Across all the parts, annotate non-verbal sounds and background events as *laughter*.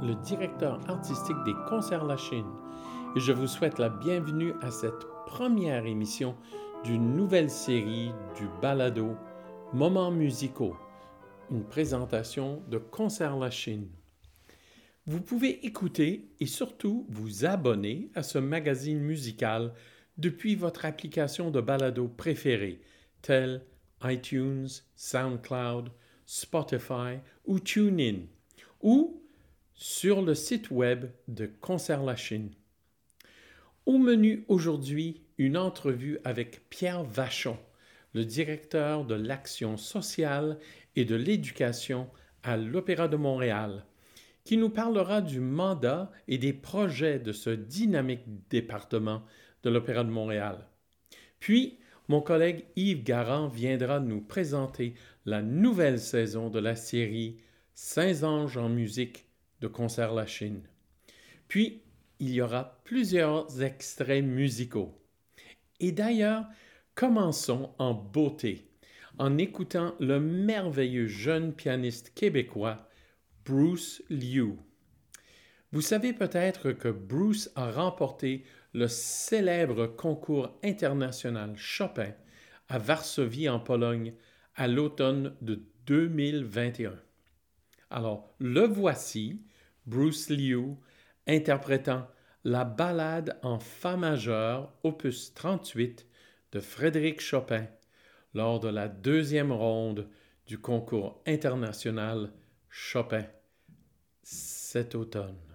Le directeur artistique des Concerts La Chine, et je vous souhaite la bienvenue à cette première émission d'une nouvelle série du balado Moments musicaux, une présentation de Concerts La Chine. Vous pouvez écouter et surtout vous abonner à ce magazine musical depuis votre application de balado préférée, telle iTunes, SoundCloud, Spotify ou TuneIn, ou sur le site web de Concert La Chine. Au menu aujourd'hui, une entrevue avec Pierre Vachon, le directeur de l'action sociale et de l'éducation à l'Opéra de Montréal, qui nous parlera du mandat et des projets de ce dynamique département de l'Opéra de Montréal. Puis, mon collègue Yves Garand viendra nous présenter la nouvelle saison de la série Saint Anges en musique de Concert La Chine. Puis, il y aura plusieurs extraits musicaux. Et d'ailleurs, commençons en beauté en écoutant le merveilleux jeune pianiste québécois Bruce Liu. Vous savez peut-être que Bruce a remporté le célèbre concours international Chopin à Varsovie en Pologne à l'automne de 2021. Alors, le voici, Bruce Liu, interprétant la ballade en Fa majeur, opus 38 de Frédéric Chopin, lors de la deuxième ronde du concours international Chopin cet automne.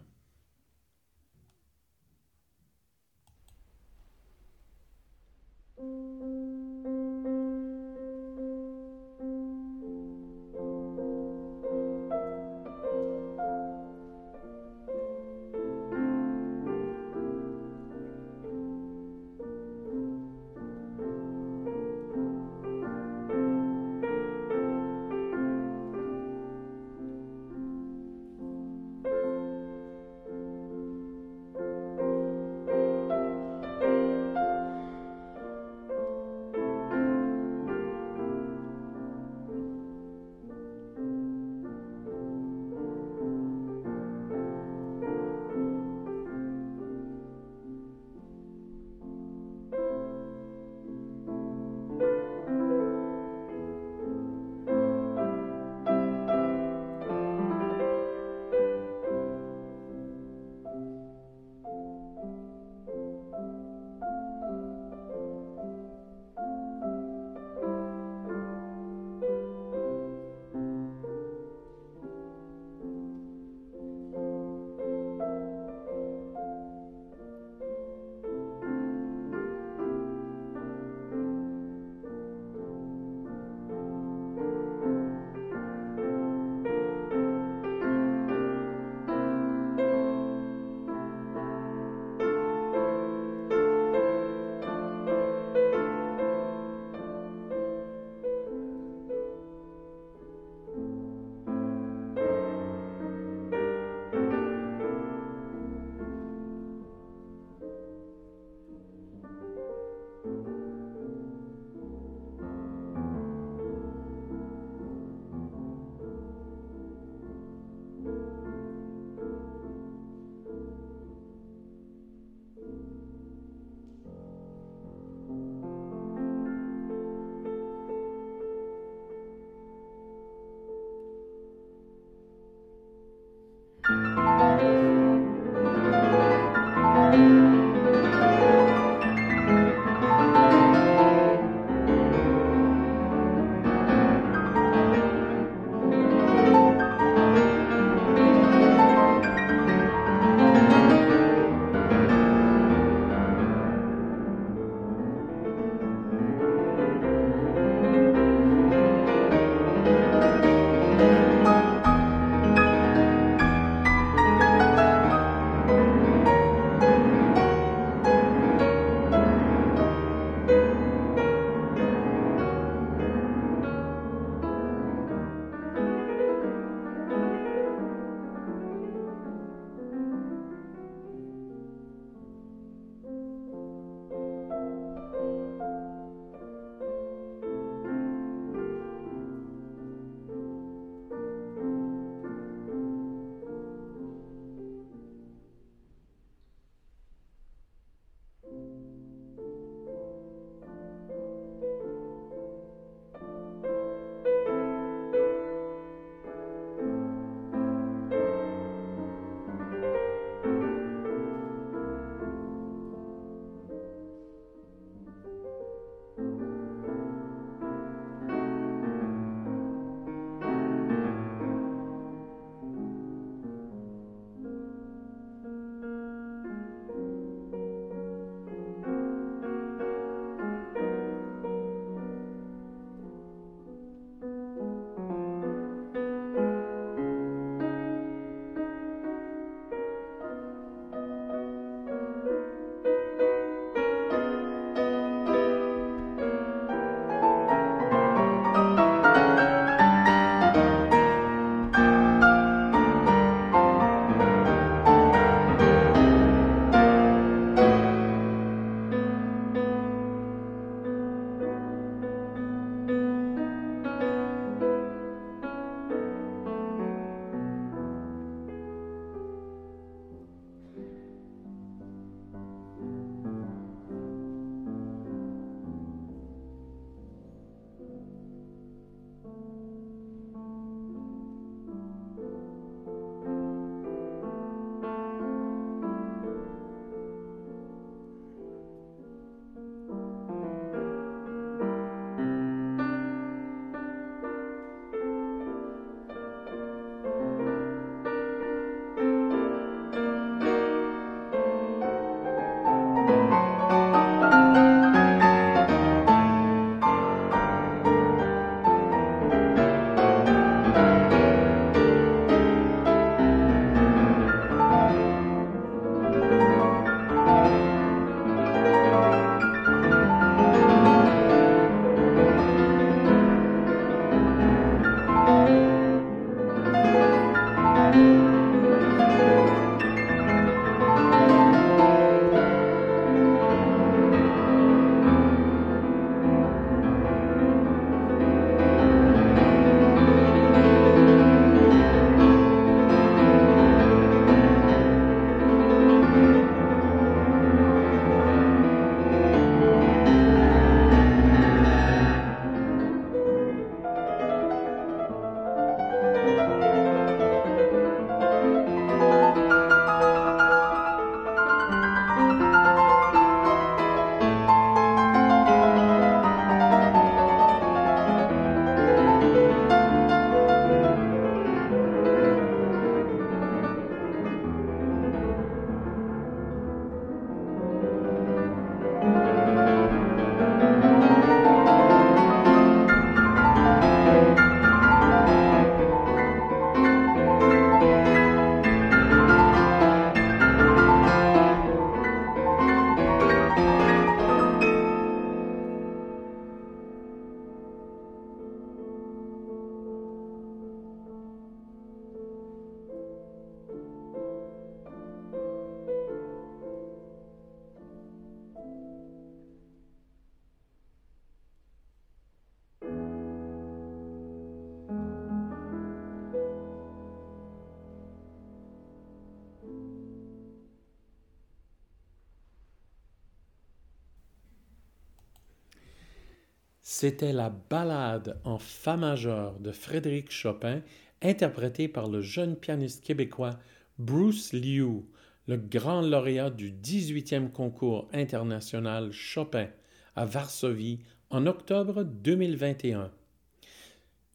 C'était la ballade en fa majeur de Frédéric Chopin, interprétée par le jeune pianiste québécois Bruce Liu, le grand lauréat du 18e concours international Chopin à Varsovie en octobre 2021.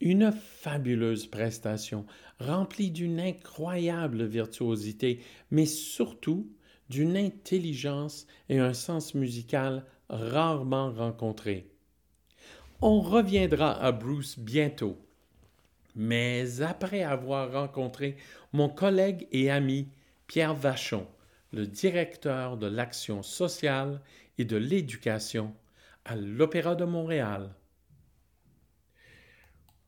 Une fabuleuse prestation, remplie d'une incroyable virtuosité, mais surtout d'une intelligence et un sens musical rarement rencontrés. On reviendra à Bruce bientôt, mais après avoir rencontré mon collègue et ami Pierre Vachon, le directeur de l'action sociale et de l'éducation à l'Opéra de Montréal.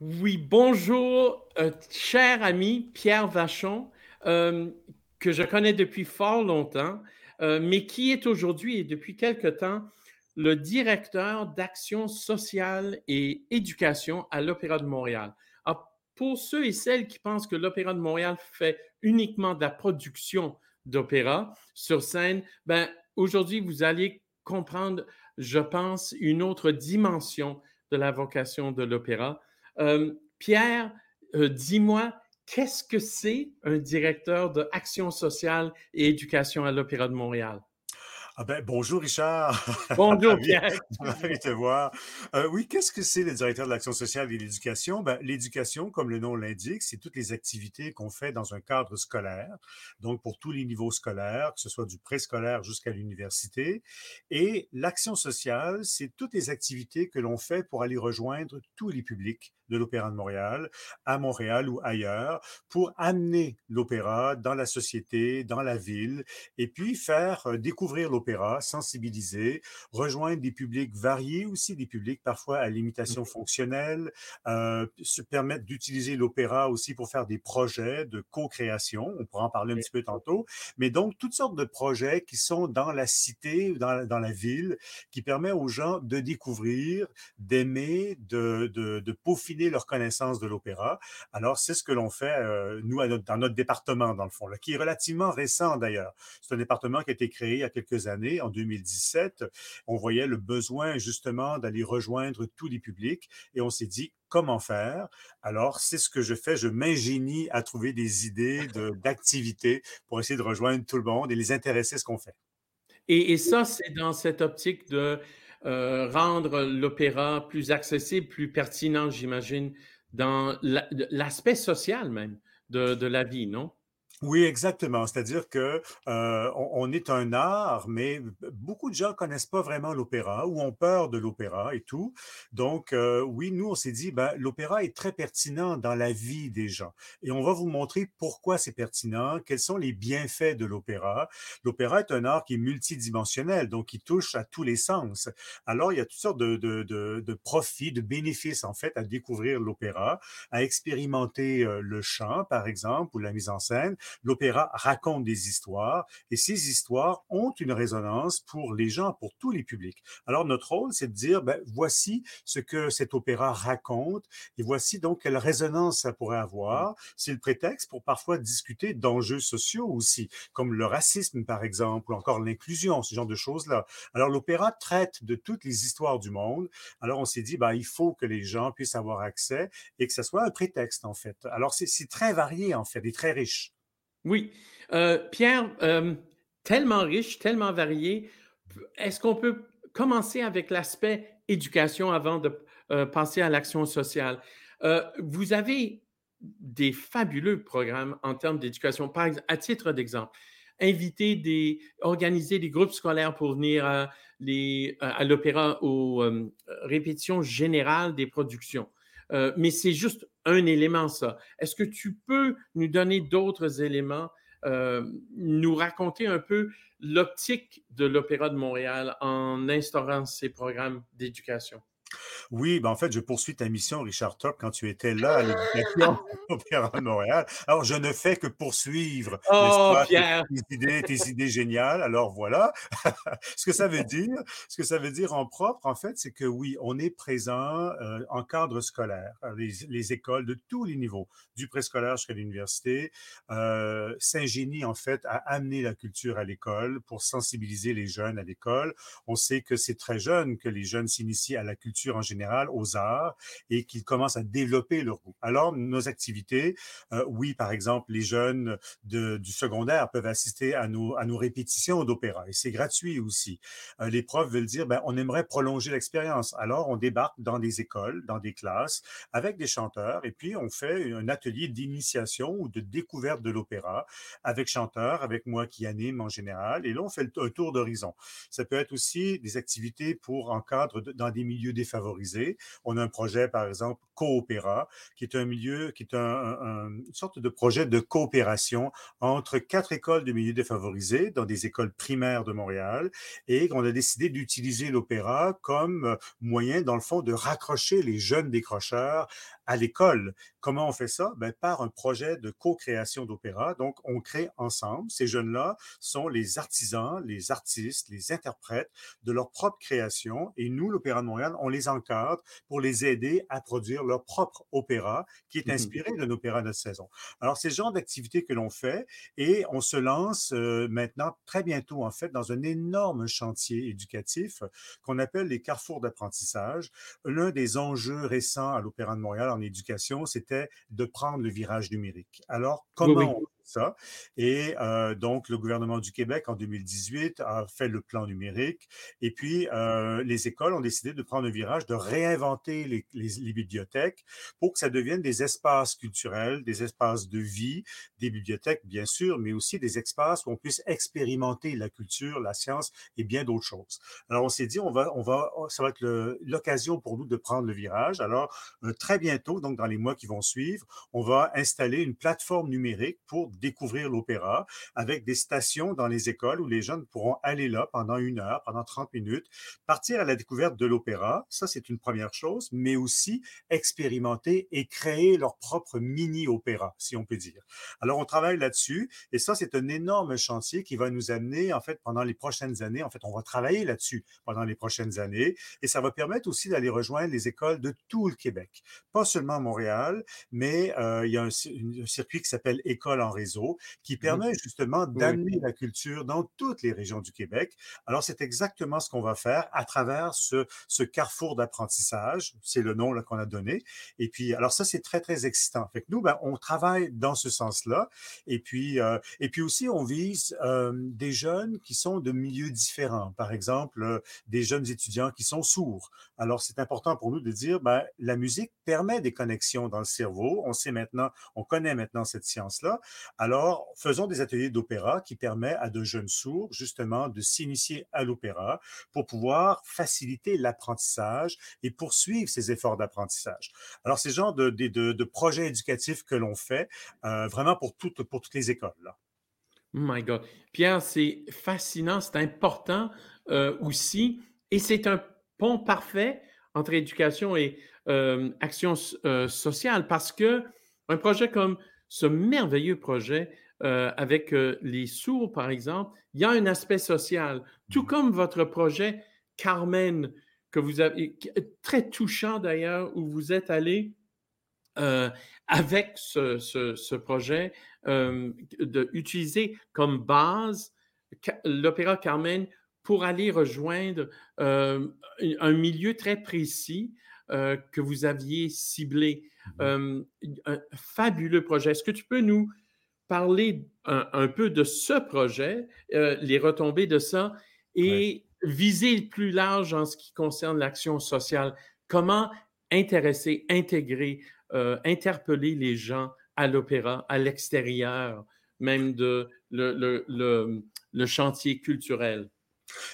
Oui, bonjour, euh, cher ami Pierre Vachon, euh, que je connais depuis fort longtemps, euh, mais qui est aujourd'hui et depuis quelque temps le directeur d'action sociale et éducation à l'Opéra de Montréal. pour ceux et celles qui pensent que l'Opéra de Montréal fait uniquement de la production d'opéra sur scène, ben, aujourd'hui, vous allez comprendre, je pense, une autre dimension de la vocation de l'opéra. Euh, Pierre, euh, dis-moi, qu'est-ce que c'est un directeur d'action sociale et éducation à l'Opéra de Montréal? Ah ben, bonjour Richard. *laughs* Bonjour Pierre. Te voir. Euh, oui, qu'est-ce que c'est le directeur de l'action sociale et de l'éducation? Ben, l'éducation, comme le nom l'indique, c'est toutes les activités qu'on fait dans un cadre scolaire, donc pour tous les niveaux scolaires, que ce soit du préscolaire jusqu'à l'université. Et l'action sociale, c'est toutes les activités que l'on fait pour aller rejoindre tous les publics de l'Opéra de Montréal, à Montréal ou ailleurs, pour amener l'opéra dans la société, dans la ville, et puis faire euh, découvrir l'opéra, sensibiliser, rejoindre des publics variés aussi, des publics parfois à limitation fonctionnelle, euh, se permettre d'utiliser l'opéra aussi pour faire des projets de co-création, on pourra en parler un petit peu tantôt, mais donc toutes sortes de projets qui sont dans la cité, dans, dans la ville, qui permet aux gens de découvrir, d'aimer, de, de, de peaufiner leur connaissance de l'opéra. Alors, c'est ce que l'on fait, euh, nous, dans notre département, dans le fond, là, qui est relativement récent d'ailleurs. C'est un département qui a été créé il y a quelques années, en 2017. On voyait le besoin justement d'aller rejoindre tous les publics et on s'est dit, comment faire? Alors, c'est ce que je fais. Je m'ingénie à trouver des idées d'activités pour essayer de rejoindre tout le monde et les intéresser à ce qu'on fait. Et, ça, c'est dans cette optique de euh, rendre l'opéra plus accessible, plus pertinent, j'imagine, dans l'aspect social même de la vie, non? Oui, exactement. C'est-à-dire que euh, on, est un art, mais beaucoup de gens connaissent pas vraiment l'opéra ou ont peur de l'opéra et tout. Donc, euh, oui, nous, on s'est dit, ben, l'opéra est très pertinent dans la vie des gens. Et on va vous montrer pourquoi c'est pertinent, quels sont les bienfaits de l'opéra. L'opéra est un art qui est multidimensionnel, donc qui touche à tous les sens. Alors, il y a toutes sortes de, de, de, de profits, de bénéfices, en fait, à découvrir l'opéra, à expérimenter euh, le chant, par exemple, ou la mise en scène l'opéra raconte des histoires et ces histoires ont une résonance pour les gens, pour tous les publics. Alors notre rôle, c'est de dire, ben, voici ce que cet opéra raconte et voici donc quelle résonance ça pourrait avoir. C'est le prétexte pour parfois discuter d'enjeux sociaux aussi, comme le racisme par exemple, ou encore l'inclusion, ce genre de choses-là. Alors l'opéra traite de toutes les histoires du monde. Alors on s'est dit, ben, il faut que les gens puissent avoir accès et que ce soit un prétexte en fait. Alors c'est très varié en fait et très riche. Oui. Euh, Pierre, euh, tellement riche, tellement varié, est-ce qu'on peut commencer avec l'aspect éducation avant de euh, passer à l'action sociale? vous avez des fabuleux programmes en termes d'éducation. Par exemple, à titre d'exemple, inviter des, organiser des groupes scolaires pour venir à, l'opéra aux répétitions générales des productions. Mais c'est juste un élément, ça. Est-ce que tu peux nous donner d'autres éléments, euh, nous raconter un peu l'optique de l'Opéra de Montréal en instaurant ces programmes d'éducation? Oui, ben en fait, je poursuis ta mission, Richard Top, quand tu étais là à l'éducation *laughs* Opéra de Montréal. Alors, je ne fais que poursuivre oh, tes, idées, tes idées géniales. Alors voilà. *laughs* ce que ça veut dire, ce que ça veut dire en propre, en fait, c'est que oui, on est présent euh, en cadre scolaire. Les, les, écoles de tous les niveaux, du préscolaire jusqu'à l'université, euh, s'ingénient en fait à amener la culture à l'école pour sensibiliser les jeunes à l'école. On sait que c'est très jeune que les jeunes s'initient à la culture en général, aux arts, et qu'ils commencent à développer leur goût. Alors, nos activités, euh, oui, par exemple, les jeunes du secondaire peuvent assister à nos, répétitions d'opéra, et c'est gratuit aussi. Euh, les profs veulent dire, ben, on aimerait prolonger l'expérience. Alors, on débarque dans des écoles, dans des classes, avec des chanteurs, et puis on fait un atelier d'initiation ou de découverte de l'opéra avec chanteurs, avec moi qui anime en général, et là, on fait un tour d'horizon. Ça peut être aussi des activités pour encadre dans des milieux défavorisés. On a un projet, par exemple, Coopéra, qui est un milieu, qui est un, un, une sorte de projet de coopération entre quatre écoles de milieux défavorisés, dans des écoles primaires de Montréal, et on a décidé d'utiliser l'opéra comme moyen, dans le fond, de raccrocher les jeunes décrocheurs à l'école. Comment on fait ça? Ben, par un projet de co-création d'opéra. Donc, on crée ensemble. Ces jeunes-là sont les artisans, les artistes, les interprètes de leur propre création. Et nous, l'Opéra de Montréal, on les encadre pour les aider à produire leur propre opéra qui est mmh inspiré d'un opéra de saison. Alors, c'est ce genre d'activité que l'on fait et on se lance euh, maintenant, très bientôt, en fait, dans un énorme chantier éducatif qu'on appelle les carrefours d'apprentissage. L'un des enjeux récents à l'Opéra de Montréal en éducation, c'était de prendre le virage numérique. Alors, comment oui, oui. Ça. Et euh, donc, le gouvernement du Québec, en 2018, a fait le plan numérique. Et puis, euh, les écoles ont décidé de prendre un virage, de réinventer les, les, les, bibliothèques pour que ça devienne des espaces culturels, des espaces de vie, des bibliothèques, bien sûr, mais aussi des espaces où on puisse expérimenter la culture, la science et bien d'autres choses. Alors, on s'est dit, on va, on va, ça va être l'occasion pour nous de prendre le virage. Alors, euh, très bientôt, donc dans les mois qui vont suivre, on va installer une plateforme numérique pour découvrir l'opéra avec des stations dans les écoles où les jeunes pourront aller là pendant une heure, pendant 30 minutes, partir à la découverte de l'opéra. Ça, c'est une première chose, mais aussi expérimenter et créer leur propre mini-opéra, si on peut dire. Alors, on travaille là-dessus et ça, c'est un énorme chantier qui va nous amener, en fait, pendant les prochaines années. En fait, on va travailler là-dessus pendant les prochaines années et ça va permettre aussi d'aller rejoindre les écoles de tout le Québec. Pas seulement Montréal, mais euh, il y a un, un circuit qui s'appelle École en réseau qui permet justement d'amener oui. la culture dans toutes les régions du Québec. Alors, c'est exactement ce qu'on va faire à travers ce, ce carrefour d'apprentissage. C'est le nom qu'on a donné. Et puis, alors ça, c'est très, très excitant. Fait que nous, ben, on travaille dans ce sens-là. Et puis, euh, et puis aussi, on vise euh, des jeunes qui sont de milieux différents. Par exemple, euh, des jeunes étudiants qui sont sourds. Alors, c'est important pour nous de dire, ben, la musique permet des connexions dans le cerveau. On sait maintenant, on connaît maintenant cette science-là. Alors, faisons des ateliers d'opéra qui permettent à de jeunes sourds, justement, de s'initier à l'opéra pour pouvoir faciliter l'apprentissage et poursuivre ces efforts d'apprentissage. Alors, c'est le genre de, de, de, de projets éducatifs que l'on fait euh, vraiment pour toutes, pour toutes les écoles. Oh my God. Pierre, c'est fascinant, c'est important euh, aussi, et c'est un pont parfait entre éducation et euh, action sociale parce que un projet comme ce merveilleux projet euh, avec euh, les sourds, par exemple, il y a un aspect social, tout comme votre projet Carmen, que vous avez, très touchant d'ailleurs, où vous êtes allé euh, avec ce, ce, ce projet, d'utiliser comme base l'opéra Carmen pour aller rejoindre un milieu très précis euh, que vous aviez ciblé. Euh, un fabuleux projet. Est-ce que tu peux nous parler un, un peu de ce projet, euh, les retombées de ça, et ouais. viser le plus large en ce qui concerne l'action sociale? Comment intéresser, intégrer, euh, interpeller les gens à l'opéra, à l'extérieur même de le, le, le, le chantier culturel?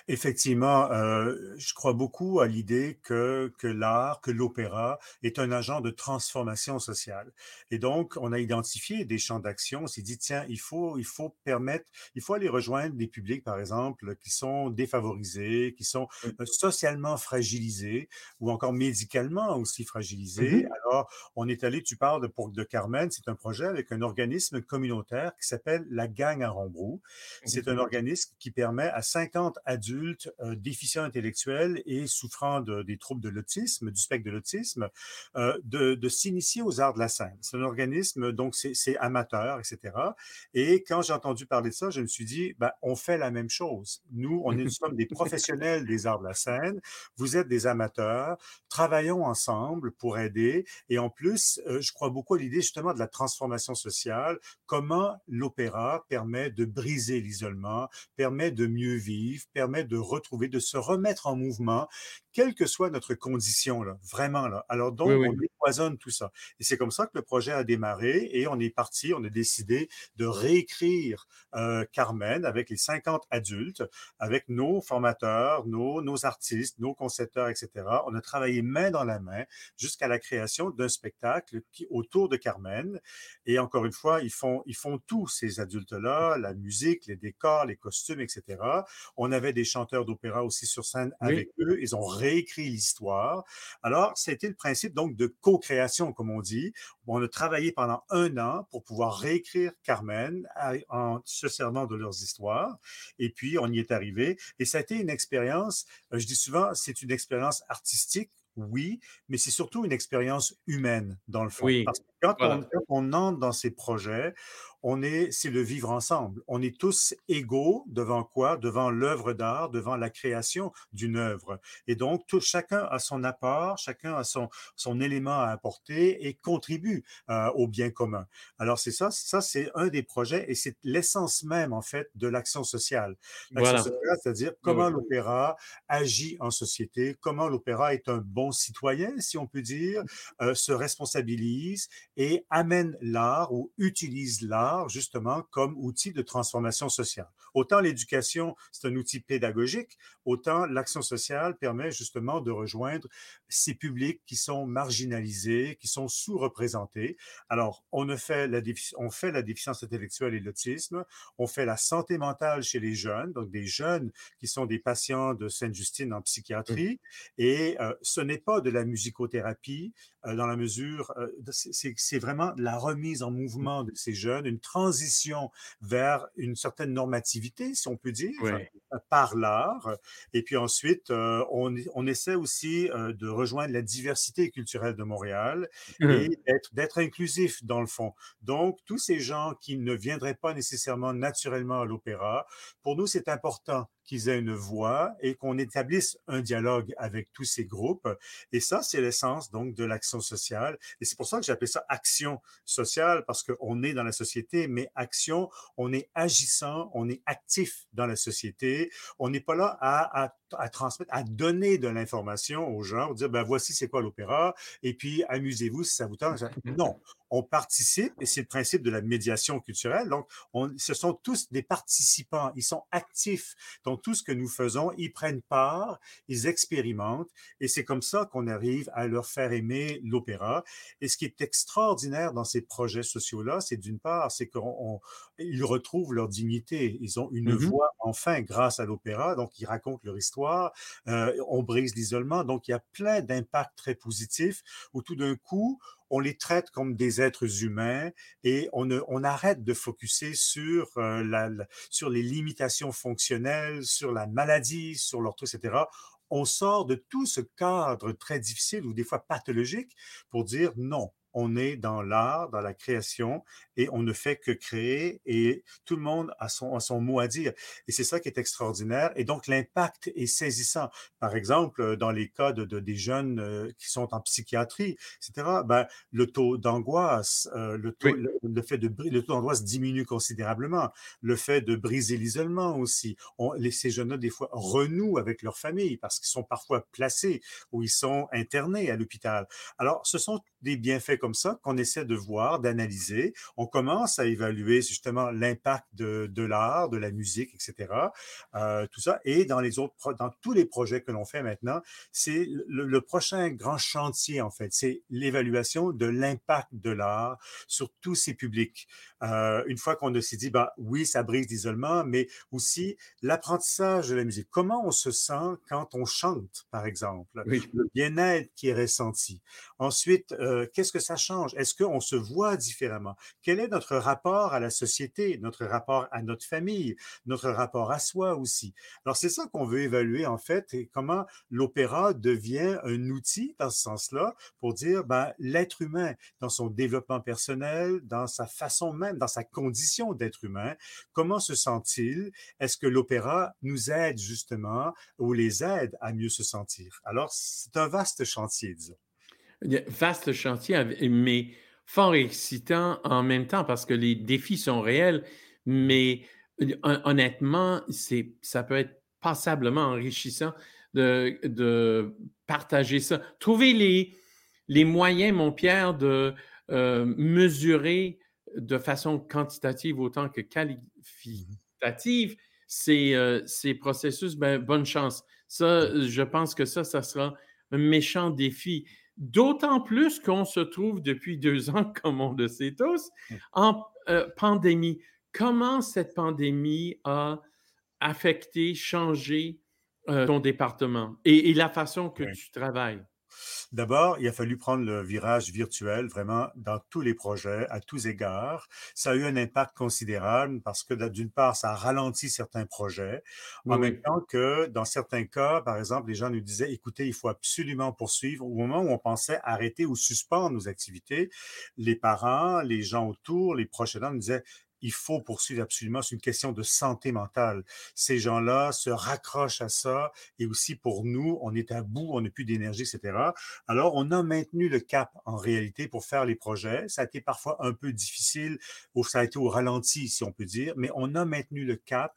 Effectivement, euh, je crois beaucoup à l'idée que, que l'art, que l'opéra est un agent de transformation sociale. Et donc, on a identifié des champs d'action. On s'est dit, tiens, il faut, il faut permettre, il faut aller rejoindre des publics, par exemple, qui sont défavorisés, qui sont euh, socialement fragilisés ou encore médicalement aussi fragilisés. Mm -hmm. Alors, on est allé, tu parles de, pour, de Carmen, c'est un projet avec un organisme communautaire qui s'appelle la Gang à Rombrou. C'est mm -hmm. un organisme qui permet à 50 adultes déficients intellectuels et souffrant de, des troubles de l'autisme, du spectre de l'autisme, de, de s'initier aux arts de la scène. C'est un organisme, donc c'est amateur, etc. Et quand j'ai entendu parler de ça, je me suis dit, ben, on fait la même chose. Nous, on est, nous sommes des professionnels des arts de la scène. Vous êtes des amateurs. Travaillons ensemble pour aider. Et en plus, je crois beaucoup à l'idée justement de la transformation sociale. Comment l'opéra permet de briser l'isolement, permet de mieux vivre, permet de retrouver, de se remettre en mouvement, quelle que soit notre condition, là, vraiment. Là. Alors donc, on dépoisonne tout ça. Et c'est comme ça que le projet a démarré et on est parti, on a décidé de réécrire euh, Carmen avec les 50 adultes, avec nos formateurs, nos, nos artistes, nos concepteurs, etc. On a travaillé main dans la main jusqu'à la création d'un spectacle qui, autour de Carmen. Et encore une fois, ils font, ils font tous ces adultes-là, la musique, les décors, les costumes, etc. On avait des chanteurs d'opéra aussi sur scène avec eux. Ils ont réécrit l'histoire. Alors, c'était le principe donc de co-création, comme on dit. On a travaillé pendant un an pour pouvoir réécrire Carmen en se servant de leurs histoires. Et puis, on y est arrivé. Et ça a été une expérience, euh, je dis souvent, c'est une expérience artistique oui, mais c'est surtout une expérience humaine, dans le fond. Parce que quand, on, quand, on, entre dans ces projets, on est, c'est le vivre ensemble. On est tous égaux devant quoi? Devant l'œuvre d'art, devant la création d'une œuvre. Et donc, tout, chacun a son apport, chacun a son, son élément à apporter et contribue euh, au bien commun. Alors, c'est ça, ça c'est un des projets et c'est l'essence même, en fait, de l'action sociale. L'action voilà. sociale, c'est-à-dire comment oui. l'opéra agit en société, comment l'opéra est un bon citoyen, si on peut dire, euh, se responsabilise et amène l'art ou utilise l'art justement comme outil de transformation sociale. Autant l'éducation, c'est un outil pédagogique, autant l'action sociale permet justement de rejoindre ces publics qui sont marginalisés, qui sont sous-représentés. Alors, on, fait la on fait la déficience intellectuelle et l'autisme, on fait la santé mentale chez les jeunes, donc des jeunes qui sont des patients de Sainte-Justine en psychiatrie, mmh. et euh, ce n'est pas de la musicothérapie euh, dans la mesure, euh, c'est vraiment la remise en mouvement de ces jeunes, une transition vers une certaine normativité, si on peut dire, par l'art. Et puis ensuite, euh, on, on, essaie aussi euh, de rejoindre la diversité culturelle de Montréal mmh. et d'être inclusif dans le fond. Donc, tous ces gens qui ne viendraient pas nécessairement naturellement à l'opéra, pour nous, c'est important qu'ils aient une voix et qu'on établisse un dialogue avec tous ces groupes. Et ça, c'est l'essence donc de l'action sociale. Et c'est pour ça que j'appelle ça action sociale parce qu'on est dans la société, mais action, on est agissant, on est actif dans la société. On n'est pas là à, à à transmettre, à donner de l'information aux gens, dire ben voici c'est quoi l'opéra, et puis amusez-vous si ça vous tente. Non, on participe, et c'est le principe de la médiation culturelle. Donc, on, ce sont tous des participants, ils sont actifs dans tout ce que nous faisons, ils prennent part, ils expérimentent, et c'est comme ça qu'on arrive à leur faire aimer l'opéra. Et ce qui est extraordinaire dans ces projets sociaux-là, c'est d'une part, c'est qu'ils retrouvent leur dignité, ils ont une mm -hmm. voix enfin grâce à l'opéra, donc ils racontent leur histoire, euh, on brise l'isolement, donc il y a plein d'impacts très positifs où tout d'un coup, on les traite comme des êtres humains et on, arrête de focuser sur, euh, sur les limitations fonctionnelles, sur la maladie, sur l'ortho, etc. On sort de tout ce cadre très difficile ou des fois pathologique pour dire non, on est dans l'art, dans la création, et on ne fait que créer, et tout le monde a son, a son mot à dire. Et c'est ça qui est extraordinaire. Et donc, l'impact est saisissant. Par exemple, dans les cas de, de des jeunes euh, qui sont en psychiatrie, etc., ben, le taux d'angoisse, euh, le, taux, oui. le, le, fait de le taux d'angoisse diminue considérablement. Le fait de briser l'isolement aussi. On, les, ces jeunes-là, des fois, renouent avec leur famille parce qu'ils sont parfois placés ou ils sont internés à l'hôpital. Alors, ce sont des bienfaits comme ça qu'on essaie de voir, d'analyser. On commence à évaluer justement l'impact de, de l'art, de la musique, etc. Euh, tout ça. Et dans les autres, dans tous les projets que l'on fait maintenant, c'est le, prochain grand chantier en fait, c'est l'évaluation de l'impact de l'art sur tous ces publics. Euh, une fois qu'on s'est dit, bah oui, ça brise l'isolement, mais aussi l'apprentissage de la musique. Comment on se sent quand on chante, par exemple, oui. le bien-être qui est ressenti. Ensuite, euh, qu'est-ce que ça ça change? Est-ce qu'on se voit différemment? Quel est notre rapport à la société, notre rapport à notre famille, notre rapport à soi aussi? Alors, c'est ça qu'on veut évaluer, en fait, et comment l'opéra devient un outil dans ce sens-là pour dire, ben, l'être humain, dans son développement personnel, dans sa façon même, dans sa condition d'être humain, comment se sent-il? Est-ce que l'opéra nous aide justement ou les aide à mieux se sentir? Alors, c'est un vaste chantier, disons. Vaste chantier, mais fort excitant en même temps parce que les défis sont réels, mais honnêtement, ça peut être passablement enrichissant de, partager ça. Trouver les, les moyens, mon Pierre, de euh, mesurer de façon quantitative autant que qualitative ces, euh, ces processus, ben, bonne chance. Ça, je pense que ça, ça sera un méchant défi. D'autant plus qu'on se trouve depuis deux *laughs* ans, comme on le sait tous, mmh. en euh, pandémie. Comment cette pandémie a affecté, changé euh, ton département et, la façon que tu travailles? D'abord, il a fallu prendre le virage virtuel vraiment dans tous les projets, à tous égards. Ça a eu un impact considérable parce que d'une part, ça a ralenti certains projets, en même temps que dans certains cas, par exemple, les gens nous disaient, écoutez, il faut absolument poursuivre. Au moment où on pensait arrêter ou suspendre nos activités, les parents, les gens autour, les proches aidants nous disaient, il faut poursuivre absolument. C'est une question de santé mentale. Ces gens-là se raccrochent à ça et aussi pour nous, on est à bout, on n'a plus d'énergie, etc. Alors, on a maintenu le cap en réalité pour faire les projets. Ça a été parfois un peu difficile ou ça a été au ralenti, si on peut dire, mais on a maintenu le cap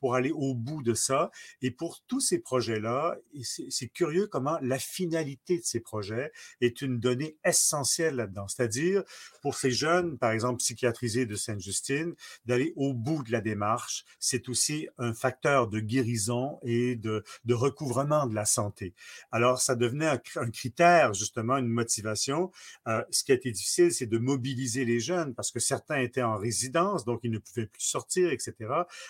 pour aller au bout de ça. Et pour tous ces projets-là, c'est curieux comment la finalité de ces projets est une donnée essentielle là-dedans. C'est-à-dire, pour ces jeunes, par exemple, psychiatrisés de Sainte-Justine, d'aller au bout de la démarche. C'est aussi un facteur de guérison et de, de recouvrement de la santé. Alors, ça devenait un, critère, justement, une motivation. Euh, ce qui a été difficile, c'est de mobiliser les jeunes parce que certains étaient en résidence, donc ils ne pouvaient plus sortir, etc.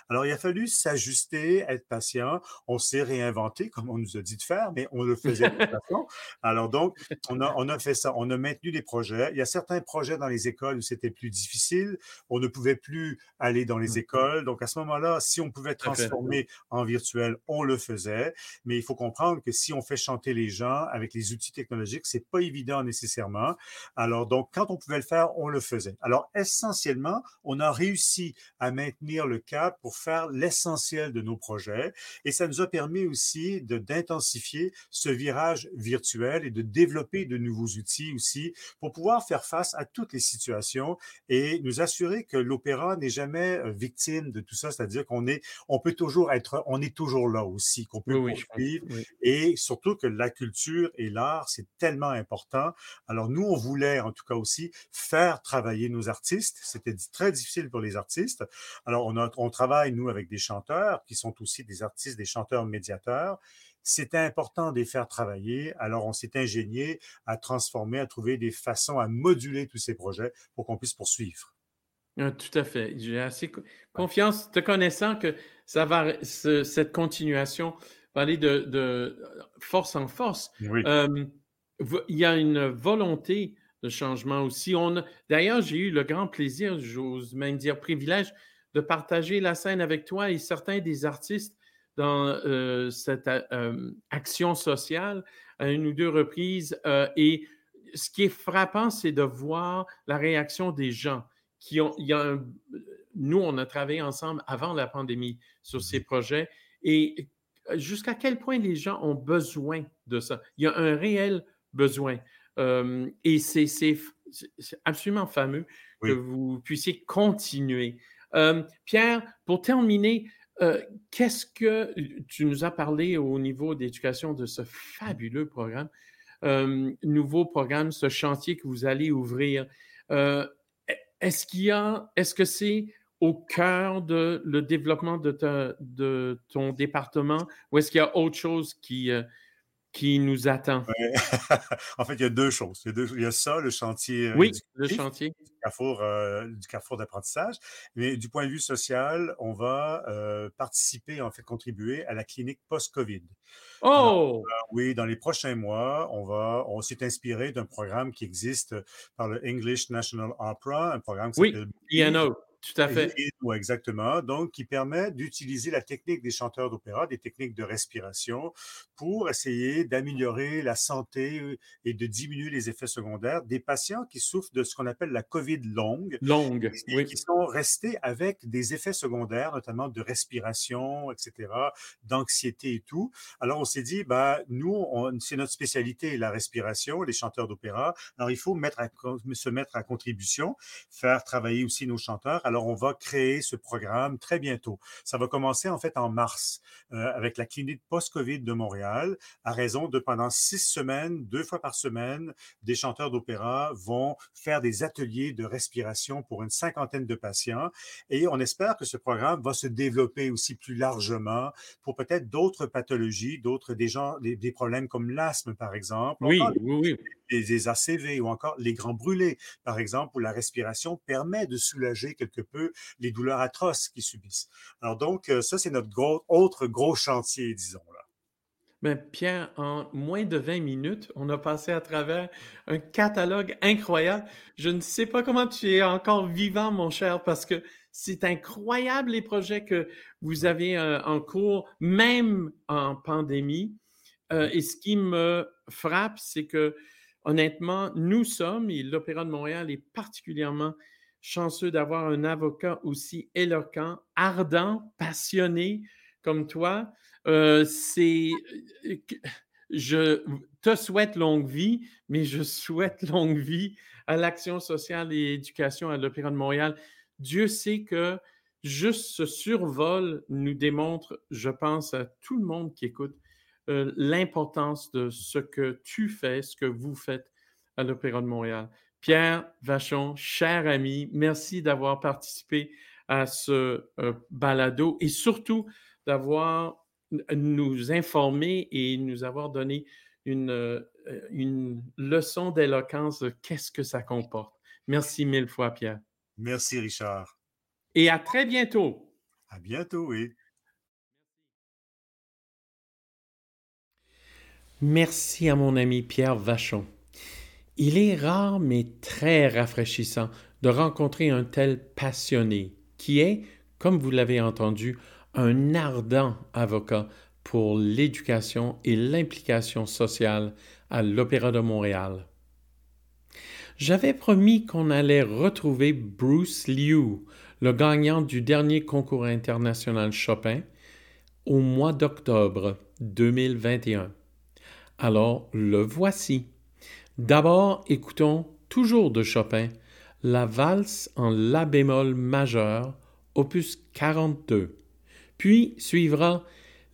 Alors, il a fallu s'ajuster, être patient. On s'est réinventé, comme on nous a dit de faire, mais on le faisait de toute *laughs* façon. Alors, donc, on a, on a fait ça. On a maintenu les projets. Il y a certains projets dans les écoles où c'était plus difficile. On ne pouvait plus aller dans les mmh. écoles. Donc, à ce moment-là, si on pouvait transformer en virtuel, on le faisait. Mais il faut comprendre que si on fait chanter les gens avec les outils technologiques, c'est pas évident nécessairement. Alors, donc, quand on pouvait le faire, on le faisait. Alors, essentiellement, on a réussi à maintenir le cap pour faire l'essentiel de nos projets. Et ça nous a permis aussi d'intensifier ce virage virtuel et de développer de nouveaux outils aussi pour pouvoir faire face à toutes les situations et nous assurer que l'opération n'est jamais euh, victime de tout ça, c'est-à-dire qu'on est, on peut toujours être, on est toujours là aussi, qu'on peut poursuivre, et surtout que la culture et l'art, c'est tellement important. Alors nous, on voulait en tout cas aussi faire travailler nos artistes. C'était très difficile pour les artistes. Alors on, a, on travaille, nous, avec des chanteurs qui sont aussi des artistes, des chanteurs médiateurs c'était important de les faire travailler. Alors, on s'est ingénié à transformer, à trouver des façons à moduler tous ces projets pour qu'on puisse poursuivre. Ah, tout à fait. J'ai assez confiance, te connaissant, que ça va, cette continuation va aller de, force en force. il y a une volonté de changement aussi. d'ailleurs, j'ai eu le grand plaisir, j'ose même dire privilège, de partager la scène avec toi et certains des artistes dans euh, cette euh, action sociale à une ou deux reprises. Euh, et ce qui est frappant, c'est de voir la réaction des gens qui ont, il y a nous, on a travaillé ensemble avant la pandémie sur ces mmh projets et jusqu'à quel point les gens ont besoin de ça? Il y a un réel besoin. et c'est absolument fameux que vous puissiez continuer. Pierre, pour terminer, qu'est-ce que tu nous as parlé au niveau d'éducation de ce fabuleux programme, nouveau programme, ce chantier que vous allez ouvrir? Est-ce qu'il y a, est-ce que c'est au cœur de le développement de, ton département ou est-ce qu'il y a autre chose qui, euh, qui nous attend. Ouais. *laughs* en fait, il y a deux choses. Il y a, deux, il y a ça, le chantier euh, Oui, le éducatif, chantier. du carrefour, euh, du carrefour d'apprentissage. Mais du point de vue social, on va euh, participer, en fait, contribuer à la clinique post-COVID. Oh! euh, oui, dans les prochains mois, on va, on s'est inspiré d'un programme qui existe par le English National Opera, un programme qui Oui, s'appelle tout à fait. Ouais, exactement. Donc, qui permet d'utiliser la technique des chanteurs d'opéra, des techniques de respiration, pour essayer d'améliorer la santé euh, et de diminuer les effets secondaires des patients qui souffrent de ce qu'on appelle la COVID longue Longue, et oui. qui sont restés avec des effets secondaires, notamment de respiration, etc., d'anxiété et tout. Alors, on s'est dit, bah, nous, c'est notre spécialité, la respiration, les chanteurs d'opéra. Alors, il faut mettre à con- se mettre à contribution, faire travailler aussi nos chanteurs. Alors, on va créer ce programme très bientôt. Ça va commencer, en fait, en mars, euh, avec la clinique post-COVID de Montréal, à raison de pendant six semaines, deux fois par semaine, des chanteurs d'opéra vont faire des ateliers de respiration pour une cinquantaine de patients. Et on espère que ce programme va se développer aussi plus largement pour peut-être d'autres pathologies, d'autres des gens, des, des problèmes comme l'asthme, par exemple, Oui, encore oui, oui. Les, les ACV ou encore les grands brûlés, par exemple, où la respiration permet de soulager quelque peu les douleurs atroces qu'ils subissent. Alors donc, euh, ça, c'est notre gros, autre gros chantier, disons. Là. Mais Pierre, en moins de 20 minutes, on a passé à travers un catalogue incroyable. Je ne sais pas comment tu es encore vivant, mon cher, parce que c'est incroyable les projets que vous avez euh, en cours, même en pandémie. Euh, et ce qui me frappe, c'est que, honnêtement, nous sommes, et l'Opéra de Montréal est particulièrement chanceux d'avoir un avocat aussi éloquent, ardent, passionné comme toi. Euh, c'est, euh, je te souhaite longue vie, mais je souhaite *laughs* longue vie à l'action sociale et éducation à l'Opéra de Montréal. Dieu sait que juste ce survol nous démontre, je pense à tout le monde qui écoute, euh, l'importance de ce que tu fais, ce que vous faites à l'Opéra de Montréal. Pierre Vachon, cher ami, merci d'avoir participé à ce euh, balado et surtout d'avoir nous informé et nous avoir donné une, euh, une leçon d'éloquence de qu'est-ce que ça comporte. Merci mille fois, Pierre. Merci, Richard. Et à très bientôt. À bientôt, oui. Merci à mon ami Pierre Vachon. Il est rare mais très rafraîchissant de rencontrer un tel passionné qui est, comme vous l'avez entendu, un ardent avocat pour l'éducation et l'implication sociale à l'Opéra de Montréal. J'avais promis qu'on allait retrouver Bruce Liu, le gagnant du dernier concours international Chopin, au mois d'octobre 2021. Alors le voici. D'abord, écoutons toujours de Chopin la valse en La bémol majeur, opus 42. Puis suivra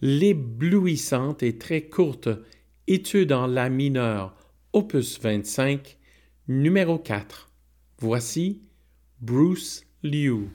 l'éblouissante et très courte Étude en La mineur, opus 25, numéro 4. Voici Bruce Liu.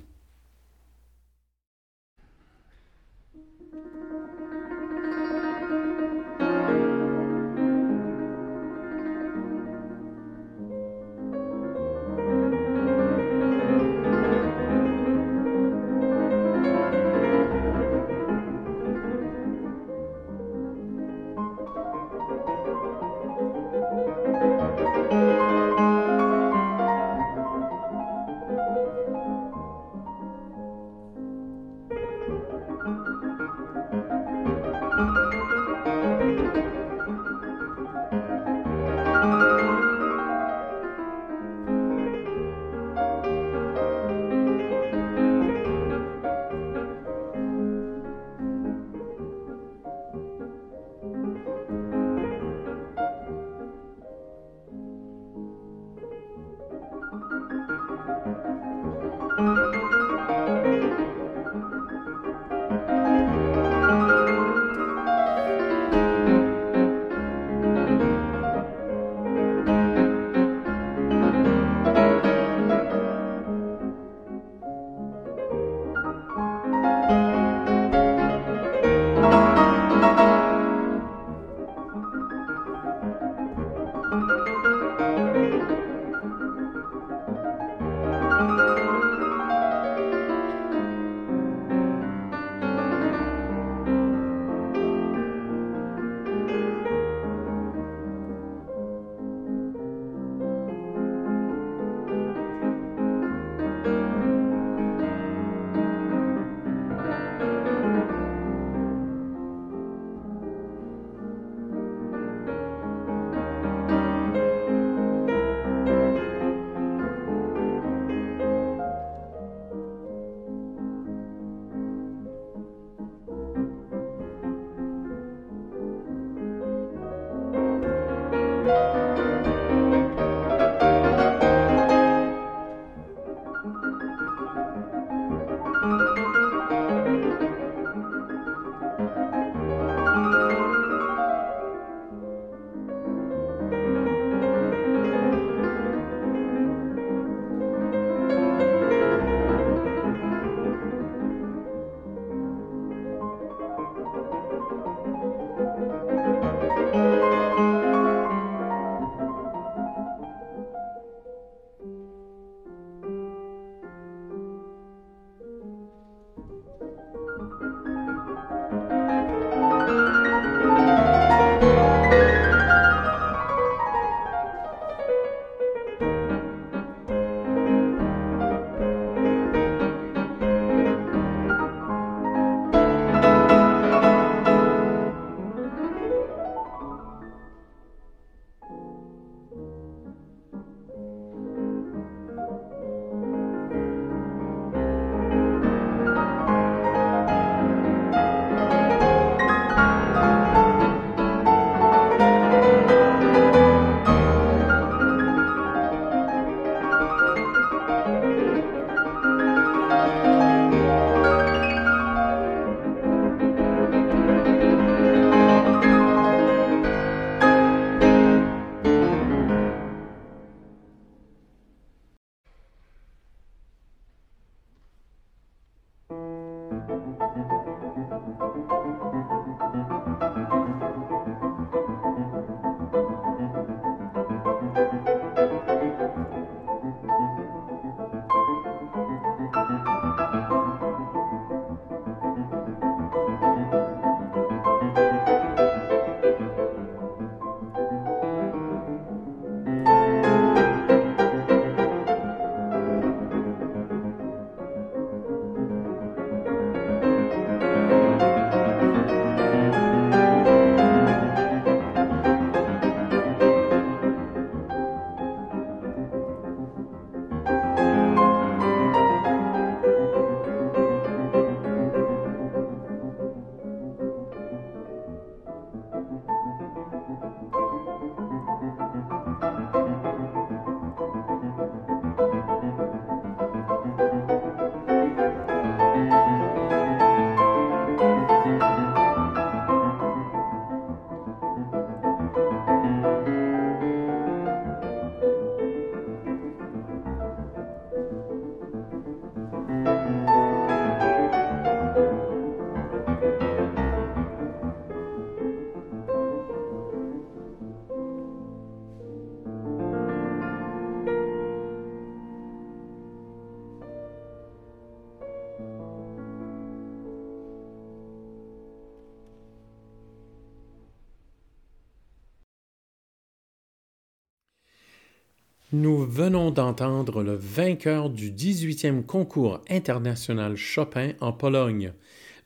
Nous venons d'entendre le vainqueur du 18e concours international Chopin en Pologne,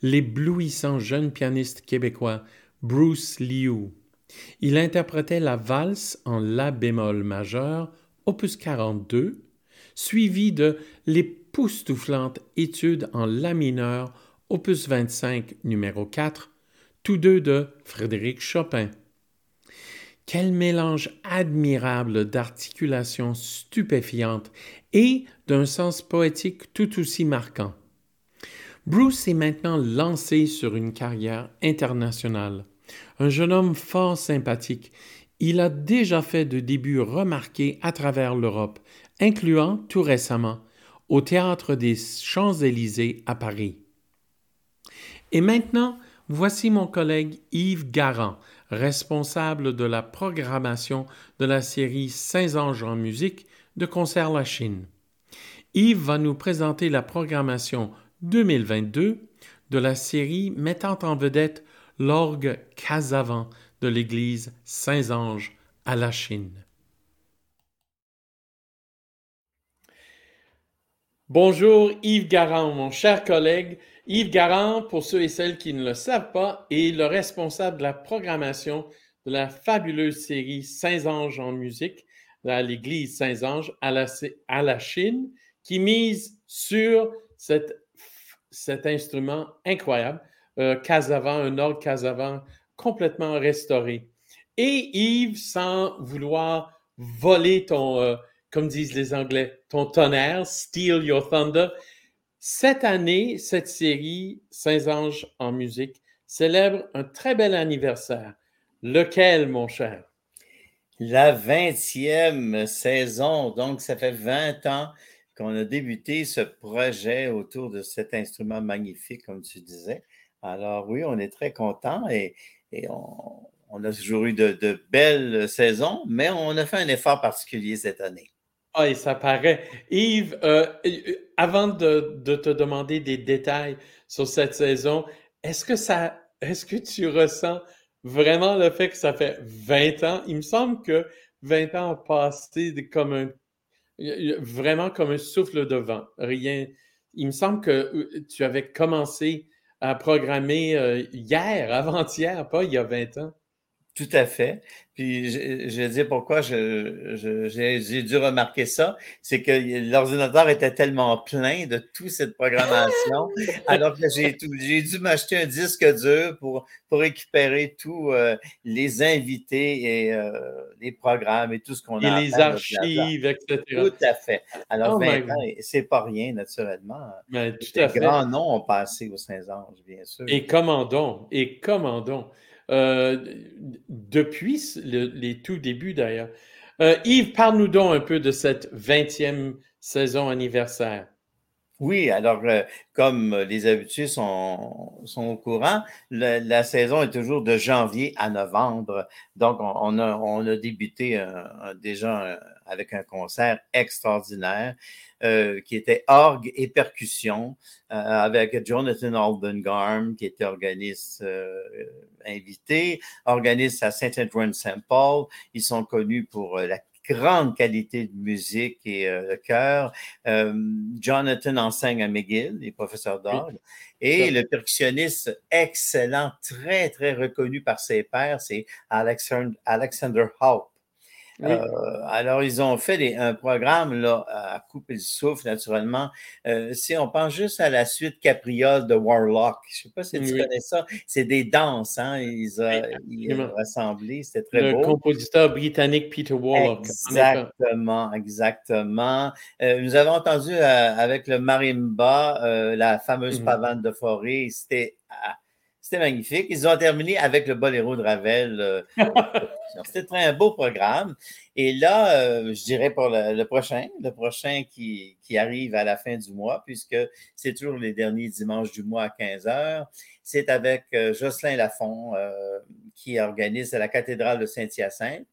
l'éblouissant jeune pianiste québécois Bruce Liu. Il interprétait la valse en La bémol majeur, opus 42, suivi de l'époustouflante étude en La mineur, opus 25, numéro 4, tous deux de Frédéric Chopin. Quel mélange admirable d'articulations stupéfiantes et d'un sens poétique tout aussi marquant. Bruce est maintenant lancé sur une carrière internationale. Un jeune homme fort sympathique, il a déjà fait de débuts remarqués à travers l'Europe, incluant tout récemment au Théâtre des Champs-Élysées à Paris. Et maintenant, voici mon collègue Yves Garand responsable de la programmation de la série Saint-Ange en musique de Concert La Chine. Yves va nous présenter la programmation 2022 de la série mettant en vedette l'orgue Casavant de l'église Saint-Ange à la Chine. Bonjour Yves Garand, mon cher collègue. Yves Garand, pour ceux et celles qui ne le savent pas, est le responsable de la programmation de la fabuleuse série Saint-Ange en musique à l'église Saint-Ange à la, à la Chine, qui mise sur cet, instrument incroyable, euh, un orgue Casavant complètement restauré. Et Yves, sans vouloir voler ton, euh, comme disent les Anglais, ton tonnerre, steal your thunder, cette année, cette série Saint-Ange en musique célèbre un très bel anniversaire. Lequel, mon cher? La 20e saison. Donc, ça fait 20 ans qu'on a débuté ce projet autour de cet instrument magnifique, comme tu disais. Alors oui, on est très content et, on, a toujours eu de belles saisons, mais on a fait un effort particulier cette année. Ah, et ça paraît. Yves, euh, euh, avant de, te demander des détails sur cette saison, est-ce que ça, est-ce que tu ressens vraiment le fait que ça fait 20 ans? Il me semble que 20 ans ont passé comme un, vraiment comme un souffle de vent. Rien. Il me semble que euh, tu avais commencé à programmer hier, avant-hier, pas il y a 20 ans. Tout à fait. Puis je, je vais dire pourquoi j'ai dû remarquer ça. C'est que l'ordinateur était tellement plein de toute cette programmation, *laughs* alors que j'ai dû m'acheter un disque dur pour, pour récupérer tous euh, les invités et euh, les programmes et tout ce qu'on a. Et les archives, etc. Tout à fait. Alors, 20 ans, c'est pas rien, naturellement. Mais ben, tout à fait. grands noms ont passé au Saint-Ange, bien sûr. Et commandons, et commandons. Euh, depuis les tout débuts d'ailleurs. Euh, Yves, parle-nous donc un peu de cette 20e saison anniversaire. Oui, alors euh, comme les habitués sont, sont au courant, la, saison est toujours de janvier à novembre. Donc, on, a, on a débuté déjà avec un concert extraordinaire. Euh, qui était orgue et percussion, euh, avec Jonathan Aldengarm, qui était organiste euh, invité, organiste à Saint Edward St. Paul. Ils sont connus pour la grande qualité de musique et le chœur. Jonathan enseigne à McGill, il est professeur d'orgue. Et le percussionniste excellent, très, très reconnu par ses pairs, c'est Alexander, Alexander Hope. Euh, alors, ils ont fait un programme là, à couper le souffle, naturellement. Euh, si on pense juste à la suite Capriole de Warlock, je ne sais pas si tu connais ça, c'est des danses, hein? Ils, ont rassemblé, c'était très beau. Le compositeur britannique Peter Warlock. Exactement, exactement. Euh, nous avons entendu avec le marimba, la fameuse mmh pavane de forêt, c'était ah, c'était magnifique. Ils ont terminé avec le boléro de Ravel. Euh, *laughs* C'était un beau programme. Et là, euh, je dirais pour le, prochain, le prochain qui, arrive à la fin du mois, puisque c'est toujours les derniers dimanches du mois à 15 heures, c'est avec euh, Jocelyn Lafont, qui organise à la cathédrale de Saint-Hyacinthe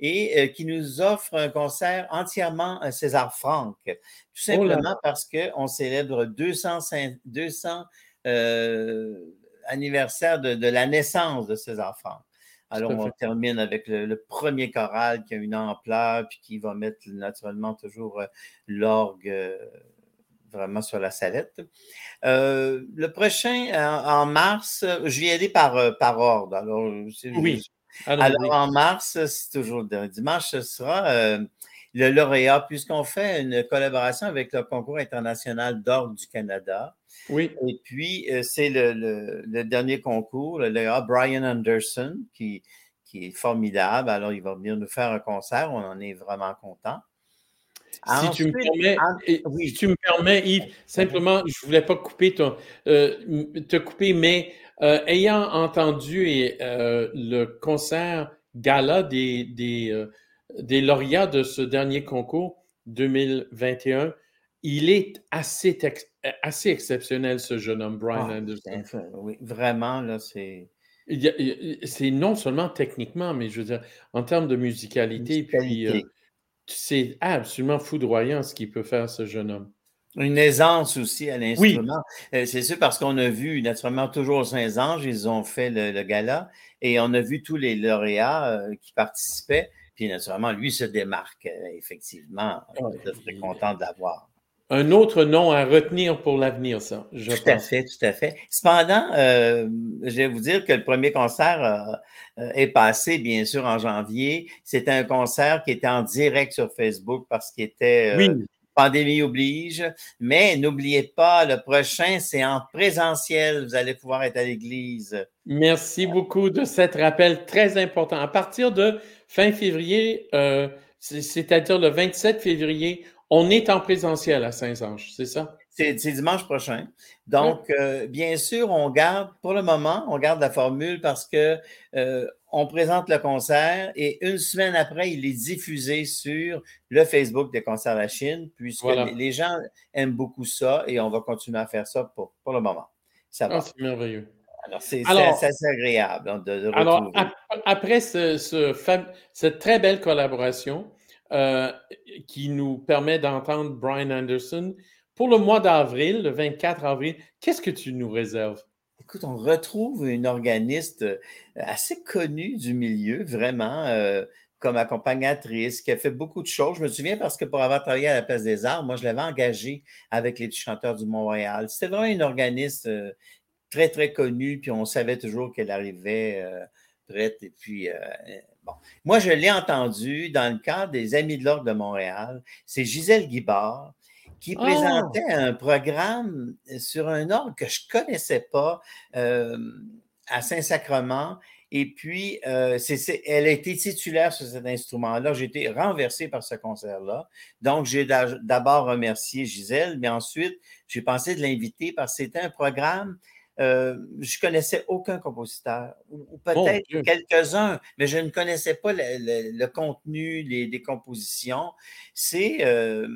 et qui nous offre un concert entièrement César Franck, tout oh simplement parce qu'on célèbre 200, 200 anniversaire de, la naissance de ces enfants. Alors, on termine avec le, premier choral qui a une ampleur, puis qui va mettre naturellement toujours euh, l'orgue euh, vraiment sur la salette. Euh, le prochain, en, mars, je vais aller par, par ordre. Alors, oui. Alors, en mars, c'est toujours dimanche, ce sera le lauréat, puisqu'on fait une collaboration avec le concours international d'orgue du Canada. Oui. Et puis, euh, c'est le, dernier concours, le lauréat Brian Anderson, qui, qui est formidable. Alors, il va venir nous faire un concert. On en est vraiment content. Si tu, me permets, oui. tu me permets, Yves, simplement, je ne voulais pas couper ton, euh, te couper, mais euh, ayant entendu le concert gala des, des, des lauréats de ce dernier concours 2021, il est assez, assez exceptionnel, ce jeune homme, Brian ah, Anderson. Oui, vraiment, là, c'est. C'est non seulement techniquement, mais je veux dire, en termes de musicalité, puis euh, c'est absolument foudroyant ce qu'il peut faire, ce jeune homme. Une aisance aussi à l'instrument. Euh, c'est sûr parce qu'on a vu, naturellement, toujours aux Saint-Anges, ils ont fait le, gala et on a vu tous les lauréats euh, qui participaient. Puis naturellement, lui se démarque, euh, effectivement. Je serais content de l'avoir. Un autre nom à retenir pour l'avenir, ça, je tout à fait, tout à fait. Cependant, euh, je vais vous dire que le premier concert euh, est passé, bien sûr, en janvier. C'était un concert qui était en direct sur Facebook parce qu'il était oui. Pandémie oblige. Mais n'oubliez pas, le prochain, c'est en présentiel. Vous allez pouvoir être à l'église. Merci beaucoup de cet rappel très important. À partir de fin février, euh, c'est-à-dire le 27 février, on est en présentiel à Saint-Ange, c'est ça? C'est dimanche prochain. Donc, euh, bien sûr, on garde, pour le moment, on garde la formule parce que euh, on présente le concert et une semaine après, il est diffusé sur le Facebook des concerts à la Chine, puisque les, gens aiment beaucoup ça et on va continuer à faire ça pour, pour le moment. Ça va. Ah, c'est merveilleux. Alors, c'est assez agréable hein, de, Alors, après cette très belle collaboration euh, qui nous permet d'entendre Brian Anderson, pour le mois d'avril, le 24 avril, qu'est-ce que tu nous réserves? Écoute, on retrouve une organiste euh, assez connue du milieu, vraiment, euh, comme accompagnatrice, qui a fait beaucoup de choses. Je me souviens parce que pour avoir travaillé à la Place des Arts, moi, je l'avais engagée avec les chanteurs du Montréal. C'était vraiment une organiste très, très connue, puis on savait toujours qu'elle arrivait euh, prête. Et puis, euh, bon. Moi, je l'ai entendu dans le cadre des Amis de l'Ordre de Montréal. C'est Gisèle Guibard qui ah! présentait un programme sur un ordre que je ne connaissais pas euh, à Saint-Sacrement. Et puis, elle a été titulaire sur cet instrument-là. J'ai été renversé par ce concert-là. Donc, j'ai d'abord remercié Gisèle, mais ensuite, j'ai pensé de l'inviter parce que c'était un programme euh, je connaissais aucun compositeur, ou, peut-être quelques-uns, mais je ne connaissais pas le, contenu, les, des compositions. C'est euh,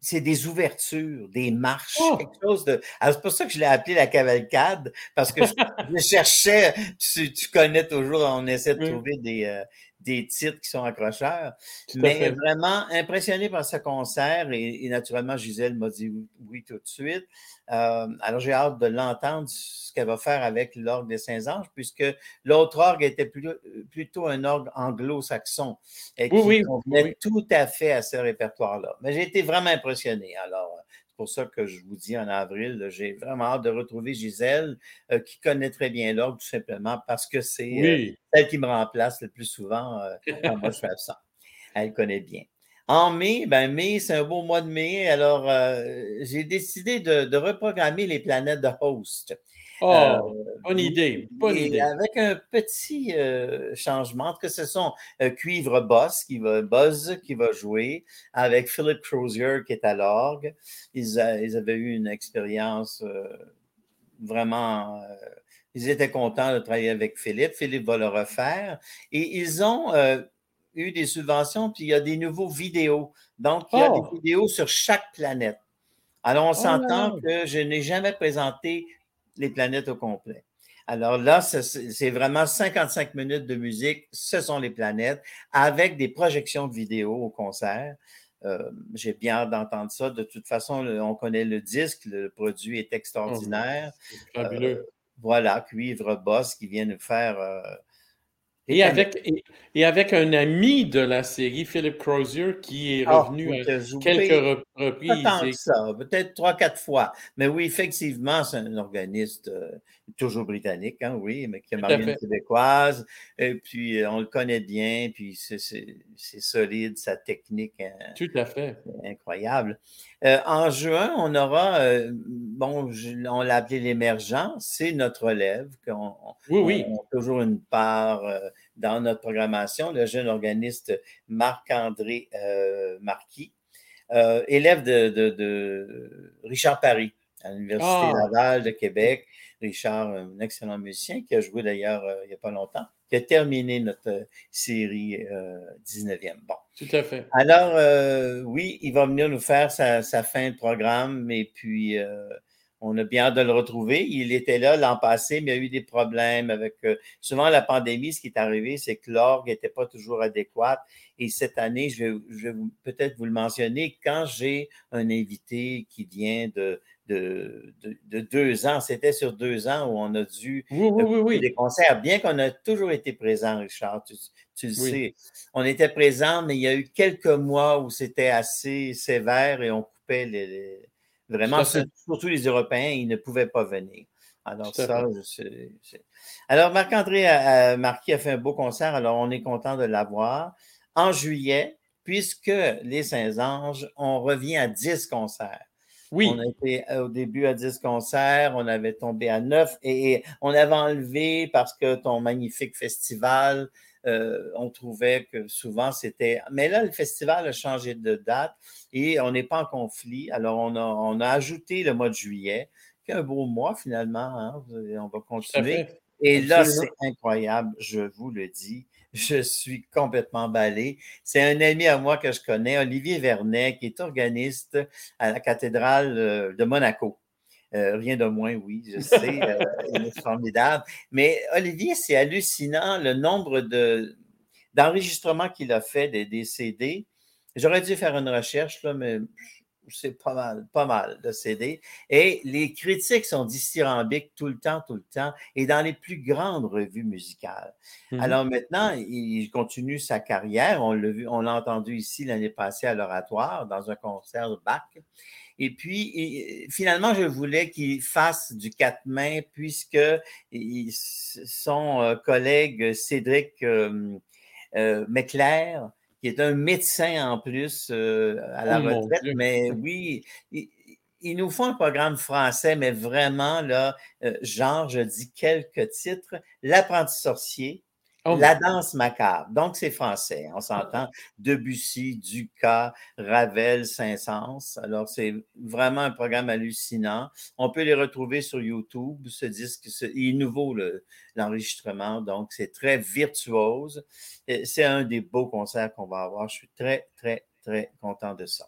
c'est des ouvertures, des marches, oh! quelque chose de. Alors, c'est pour ça que je l'ai appelé la cavalcade, parce que je, cherchais, tu, connais toujours, on essaie de trouver des, euh, des titres qui sont accrocheurs. mais vraiment impressionné par ce concert et, naturellement, Gisèle m'a dit oui, tout de suite. Euh, alors, j'ai hâte de l'entendre, ce qu'elle va faire avec l'orgue des Saint-Anges, puisque l'autre orgue était plutôt un orgue anglo-saxon et qui oui, convenait tout à fait à ce répertoire-là. Mais j'ai été vraiment impressionné. Alors, pour ça que je vous dis en avril, j'ai vraiment hâte de retrouver Gisèle, euh, qui connaît très bien l'ordre, tout simplement parce que c'est euh, elle qui me remplace le plus souvent euh, quand moi je suis absent. Elle connaît bien. En mai, ben mai, c'est un beau mois de mai. Alors, j'ai décidé de, reprogrammer les planètes de host. Oh, euh, bonne idée, bonne idée. Avec un petit euh, changement, que ce sont euh, Cuivre Boss qui va, Buzz qui va jouer, avec Philip Crozier qui est à l'orgue. Ils, avaient eu une expérience vraiment. ils étaient contents de travailler avec Philippe. Philippe va le refaire. Et ils ont eu des subventions, puis il y a des nouveaux vidéos. Donc, il y a des oh! vidéos sur chaque planète. Alors, on oh s'entend que je n'ai jamais présenté les planètes au complet. Alors là, c'est vraiment 55 minutes de musique, ce sont les planètes, avec des projections de vidéos au concert. Euh, j'ai bien hâte d'entendre ça. De toute façon, on connaît le disque, le produit est extraordinaire. Oh, fabuleux. Euh, voilà, Cuivre Boss qui vient nous faire euh, Et avec, et, avec un ami de la série, Philip Crozier, qui est ah, revenu à quelques reprises. Pas tant que ça, peut-être trois, quatre fois. Mais oui, effectivement, c'est un organiste euh, toujours britannique, hein, oui, mais qui a marié une québécoise. Et puis, euh, on le connaît bien, puis c'est solide, sa technique. Tout à fait. Incroyable. Euh, en juin, on aura, bon, on l'a appelé l'émergent, c'est notre relève. qu'on oui, oui. On, a toujours une part dans notre programmation, le jeune organiste Marc-André euh, Marquis, euh, élève de, Richard Paris à l'Université ah! Laval de Québec. Richard, un excellent musicien qui a joué d'ailleurs euh, il n'y a pas longtemps, qui a terminé notre série 19e. Bon. Tout à fait. Alors, oui, il va venir nous faire sa, sa fin de programme et puis on a bien hâte de le retrouver. Il était là l'an passé, mais il y a eu des problèmes avec euh, souvent la pandémie. Ce qui est arrivé, c'est que l'orgue n'était pas toujours adéquate. Et cette année, je vais, peut-être vous le mentionner, quand j'ai un invité qui vient de, de, deux ans, c'était sur deux ans où on a dû oui, des concerts, bien qu'on a toujours été présent, Richard, tu, le sais. On était présent, mais il y a eu quelques mois où c'était assez sévère et on coupait les Vraiment, surtout les Européens, ils ne pouvaient pas venir. Alors, ça, Alors, Marc-André Marquis a fait un beau concert, alors on est content de l'avoir. En juillet, puisque les Saints-Anges, on revient à 10 concerts. Oui. On a été euh, au début à 10 concerts, on avait tombé à 9 et on avait enlevé parce que ton magnifique festival, euh, on trouvait que souvent c'était. Mais là, le festival a changé de date et on n'est pas en conflit. Alors, on a, ajouté le mois de juillet, qui est un beau mois finalement. Hein. On va continuer. Et là, c'est incroyable, je vous le dis. Je suis complètement emballé. C'est un ami à moi que je connais, Olivier Vernet, qui est organiste à la cathédrale euh, de Monaco. Euh, rien de moins, oui, je *laughs* sais, euh, il est formidable. Mais Olivier, c'est hallucinant le nombre de, d'enregistrements qu'il a fait des, CD. J'aurais dû faire une recherche, là, mais c'est pas mal, pas mal de CD. Et les critiques sont dithyrambiques tout le temps, tout le temps, et dans les plus grandes revues musicales. Mm-hmm. Alors maintenant, il continue sa carrière. On l'a vu, on l'a entendu ici l'année passée à l'oratoire dans un concert de Bach. Et puis, finalement, je voulais qu'il fasse du quatre mains puisque son euh, collègue Cédric euh, euh qui est un médecin en plus euh, à la oh retraite, mais oui, il, nous font un programme français, mais vraiment, là, genre, je dis quelques titres. L'apprenti sorcier, Oh la danse macabre. Donc, c'est français. On s'entend. Debussy, Ducas, Ravel, Saint-Saëns. Alors, c'est vraiment un programme hallucinant. On peut les retrouver sur YouTube. Ce disque, il est nouveau, l'enregistrement. donc, c'est très virtuose. C'est un des beaux concerts qu'on va avoir. Je suis très, très, très content de ça.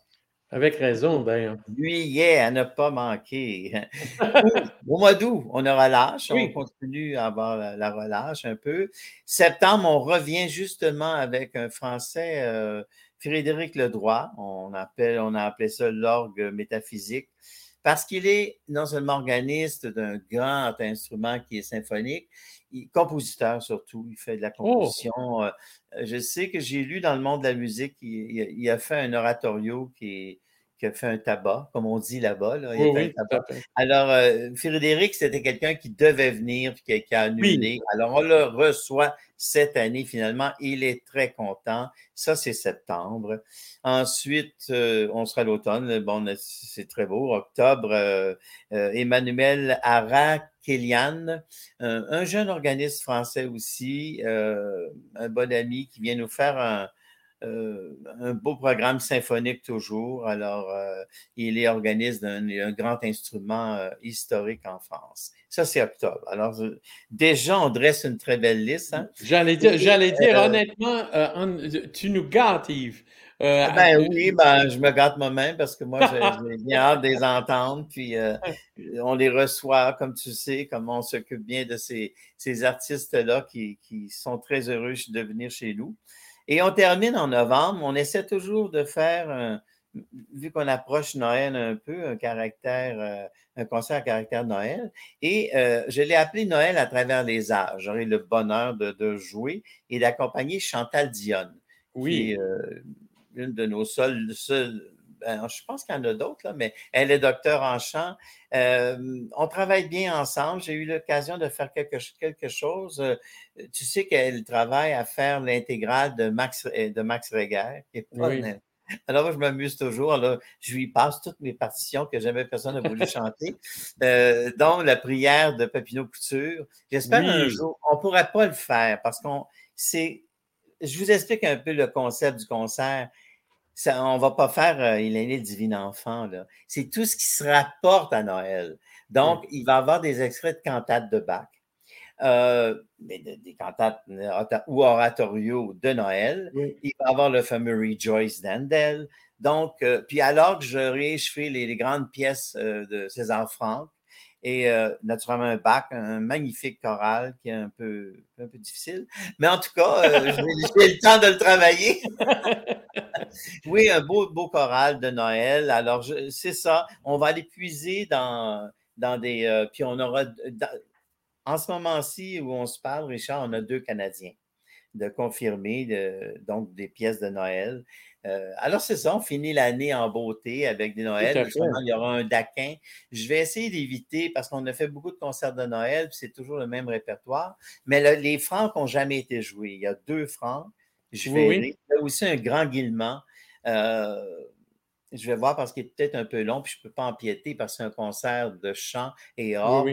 Avec raison, d'ailleurs. Juillet, à ne pas manquer. *laughs* Au mois d'août, on a relâche. On continue à avoir la, relâche un peu. Septembre, on revient justement avec un Français, euh, Frédéric Ledroit. On, appelle, on a appelé ça l'orgue métaphysique parce qu'il est non seulement organiste d'un grand instrument qui est symphonique, il, compositeur surtout, il fait de la oh! composition. Euh, je sais que j'ai lu dans le monde de la musique, il, a fait un oratorio qui, a fait un tabac, comme on dit là-bas. Alors, euh, Frédéric, c'était quelqu'un qui devait venir, qui, qui a annulé. Alors, on le reçoit cette année finalement. Il est très content. Ça, c'est septembre. Ensuite, euh, on sera l'automne. Bon, c'est très beau. Octobre, euh, euh, Emmanuel Ara Kélian, un jeune organisme français aussi, un bon ami qui vient nous faire un, euh, un beau programme symphonique toujours. Alors, euh, il est organiste d'un grand instrument euh, historique en France. Ça, c'est octobre. Alors, déjà, on dresse une très belle liste. Hein. J'allais dire, j'allais dire honnêtement, tu nous gâtes, Yves. ben oui, ben, je me gâte moi-même parce que moi, j'ai bien hâte de les entendre. Puis, on les reçoit, comme tu sais, comme on s'occupe bien de ces, ces artistes-là qui, qui, sont très heureux de venir chez nous. Et on termine en novembre. On essaie toujours de faire vu qu'on approche Noël un peu, un caractère, un concert à caractère Noël, et je l'ai appelé Noël à travers les âges. J'aurai le bonheur de, jouer et d'accompagner Chantal Dionne. Oui. Qui une de nos seules, je pense qu'il y en a d'autres, mais elle est docteur en chant. on travaille bien ensemble. J'ai eu l'occasion de faire quelque, quelque chose. tu sais qu'elle travaille à faire l'intégrale de Max, de Max Reger, qui est oui. Alors, je m'amuse toujours. je lui passe toutes mes partitions que jamais personne n'a voulu chanter, euh, dont la prière de Papineau Couture. J'espère un jour, on ne pourrait pas le faire parce qu'on c'est. Je vous explique un peu le concept du concert. On ne va pas faire euh, Il est né le divin enfant. C'est tout ce qui se rapporte à Noël. Donc, il va y avoir des extraits de cantates de Bach. Euh, mais des cantates ou oratoriaux de Noël. Il va y avoir le fameux Rejoice d'Andel. Donc, euh, puis alors que j'aurai fait les, les, grandes pièces euh, de César Franck et naturellement un Bach, un magnifique choral qui est un peu, un peu difficile. Mais en tout cas, j'ai le temps de le travailler. *laughs* oui, un beau, beau choral de Noël. Alors, c'est ça. On va aller puiser dans, dans des. puis on aura. En ce moment-ci où on se parle, Richard, on a deux Canadiens de confirmer, donc des pièces de Noël. Euh, alors, c'est ça, on finit l'année en beauté avec des Noëls. il y aura un daquin. Je vais essayer d'éviter parce qu'on a fait beaucoup de concerts de Noël, c'est toujours le même répertoire. Mais les francs n'ont jamais été joués. Il y a deux francs. Je vais Il y a aussi un grand guillement. Euh, je vais voir parce qu'il est peut-être un peu long, puis je ne peux pas empiéter parce que c'est un concert de chant et or.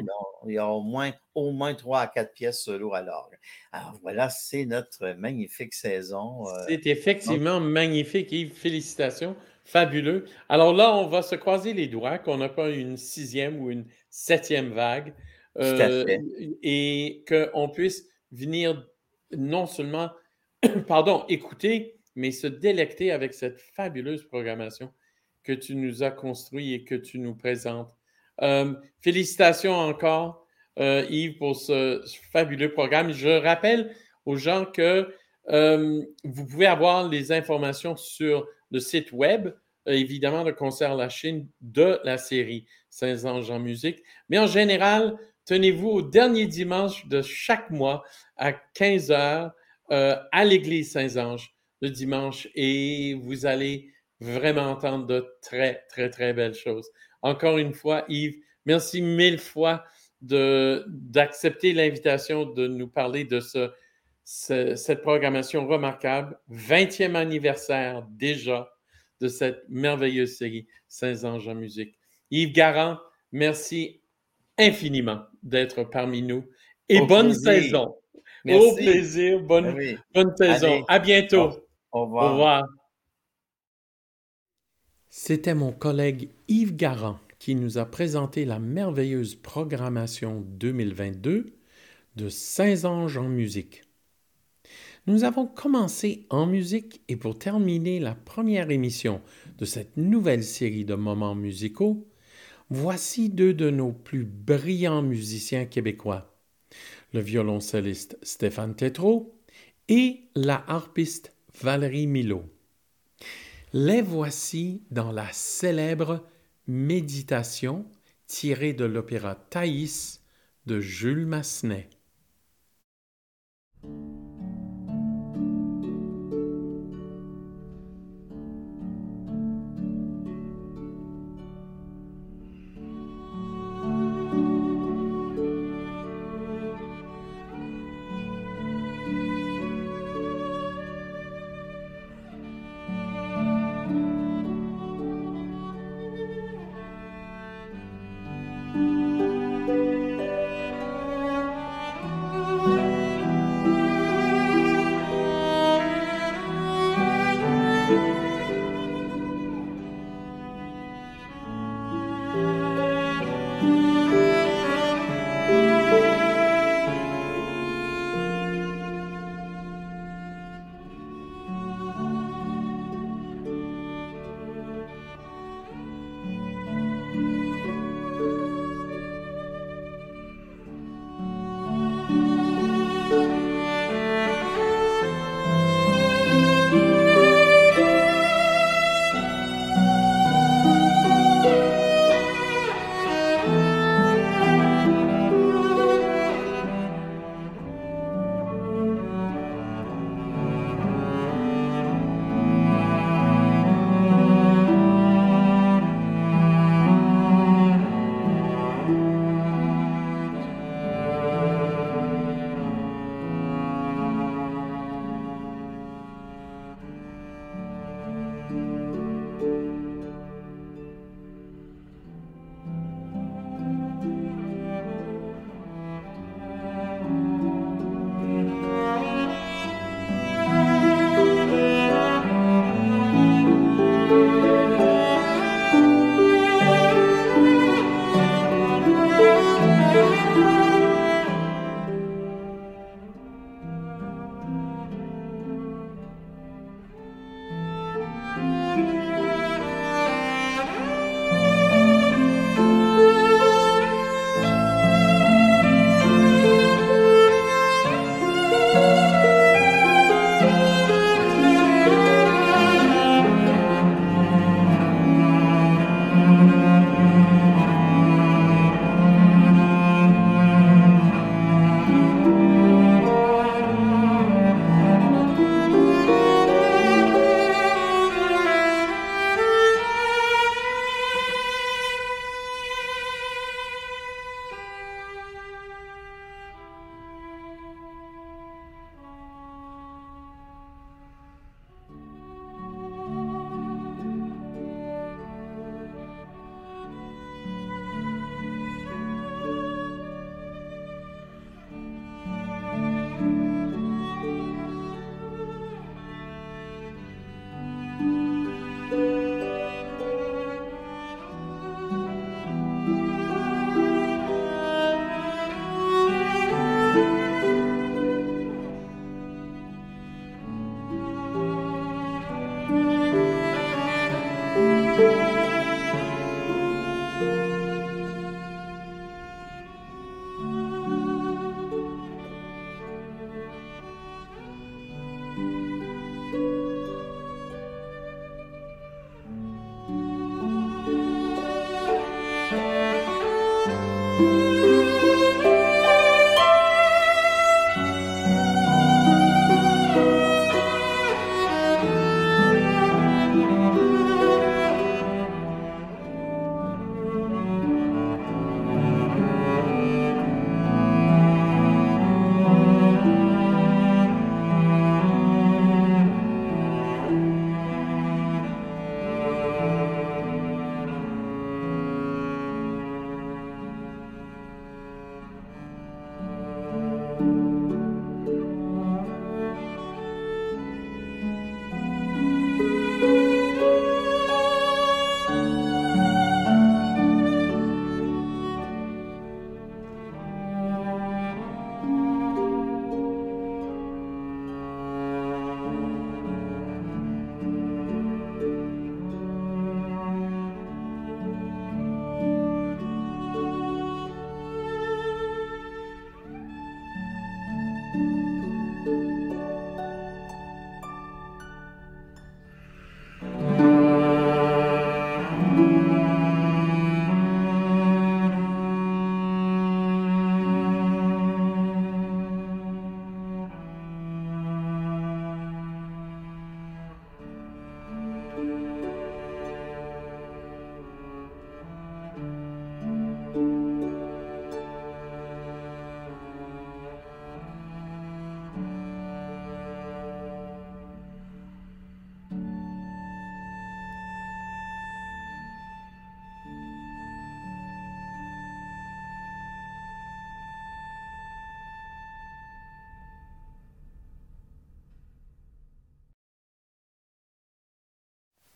Il y a au moins, au moins trois à quatre pièces solo à l'orgue. Alors voilà, c'est notre magnifique saison. Euh, c'est effectivement magnifique, Yves. Félicitations. Fabuleux. Alors là, on va se croiser les doigts qu'on n'a pas une sixième ou une septième vague. Euh, et qu'on puisse venir non seulement, *clears throat* pardon, écouter, mais se délecter avec cette fabuleuse programmation que tu nous as construit et que tu nous présentes. Euh, félicitations encore, euh, Yves, pour ce, fabuleux programme. Je rappelle aux gens que euh, vous pouvez avoir les informations sur le site web, évidemment, de Concert La Chine de la série Saint-Ange en musique. Mais en général, tenez-vous au dernier dimanche de chaque mois à 15 heures à l'église Saint-Ange le dimanche et vous allez vraiment entendre de très, très, très belles choses. Encore une fois, Yves, merci mille fois d'accepter l'invitation de nous parler de ce, cette programmation remarquable. 20e anniversaire déjà de cette merveilleuse série Saint Anges en musique. Yves Garand, merci infiniment d'être parmi nous et bonne saison. Au plaisir, bonne, ben bonne saison. À bientôt. Au revoir. Au revoir. C'était mon collègue Yves Garand qui nous a présenté la merveilleuse programmation 2022 de Saint-Ange en musique. Nous avons commencé en musique et pour terminer la première émission de cette nouvelle série de moments musicaux, voici deux de nos plus brillants musiciens québécois, le violoncelliste Stéphane Tétrault et la harpiste Valérie Milot. Les voici dans la célèbre Méditation tirée de l'opéra Thaïs de Jules Massenet.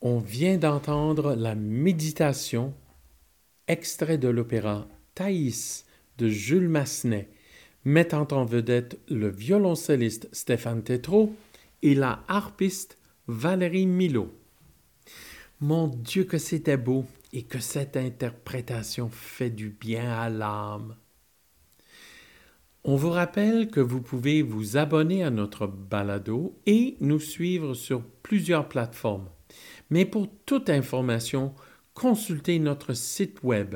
On vient d'entendre la méditation, extrait de l'opéra Thaïs de Jules Massenet, mettant en vedette le violoncelliste Stéphane Tétrault et la harpiste Valérie Milo. Mon Dieu que c'était beau et que cette interprétation fait du bien à l'âme. On vous rappelle que vous pouvez vous abonner à notre balado et nous suivre sur plusieurs plateformes. Mais pour toute information, consultez notre site web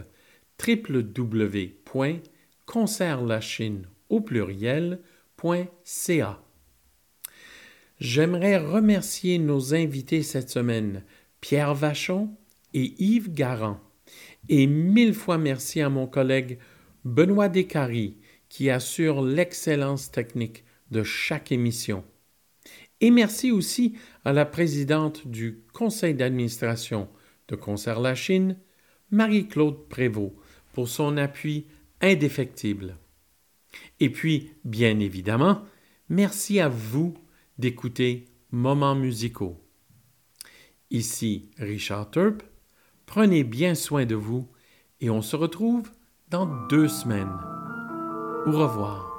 www.concertlachine. J'aimerais remercier nos invités cette semaine, Pierre Vachon et Yves Garand, et mille fois merci à mon collègue Benoît Descaries qui assure l'excellence technique de chaque émission. Et merci aussi à la présidente du conseil d'administration de Concert La Chine, Marie-Claude Prévost, pour son appui indéfectible. Et puis, bien évidemment, merci à vous d'écouter Moments musicaux. Ici Richard Turp, prenez bien soin de vous et on se retrouve dans deux semaines. Au revoir.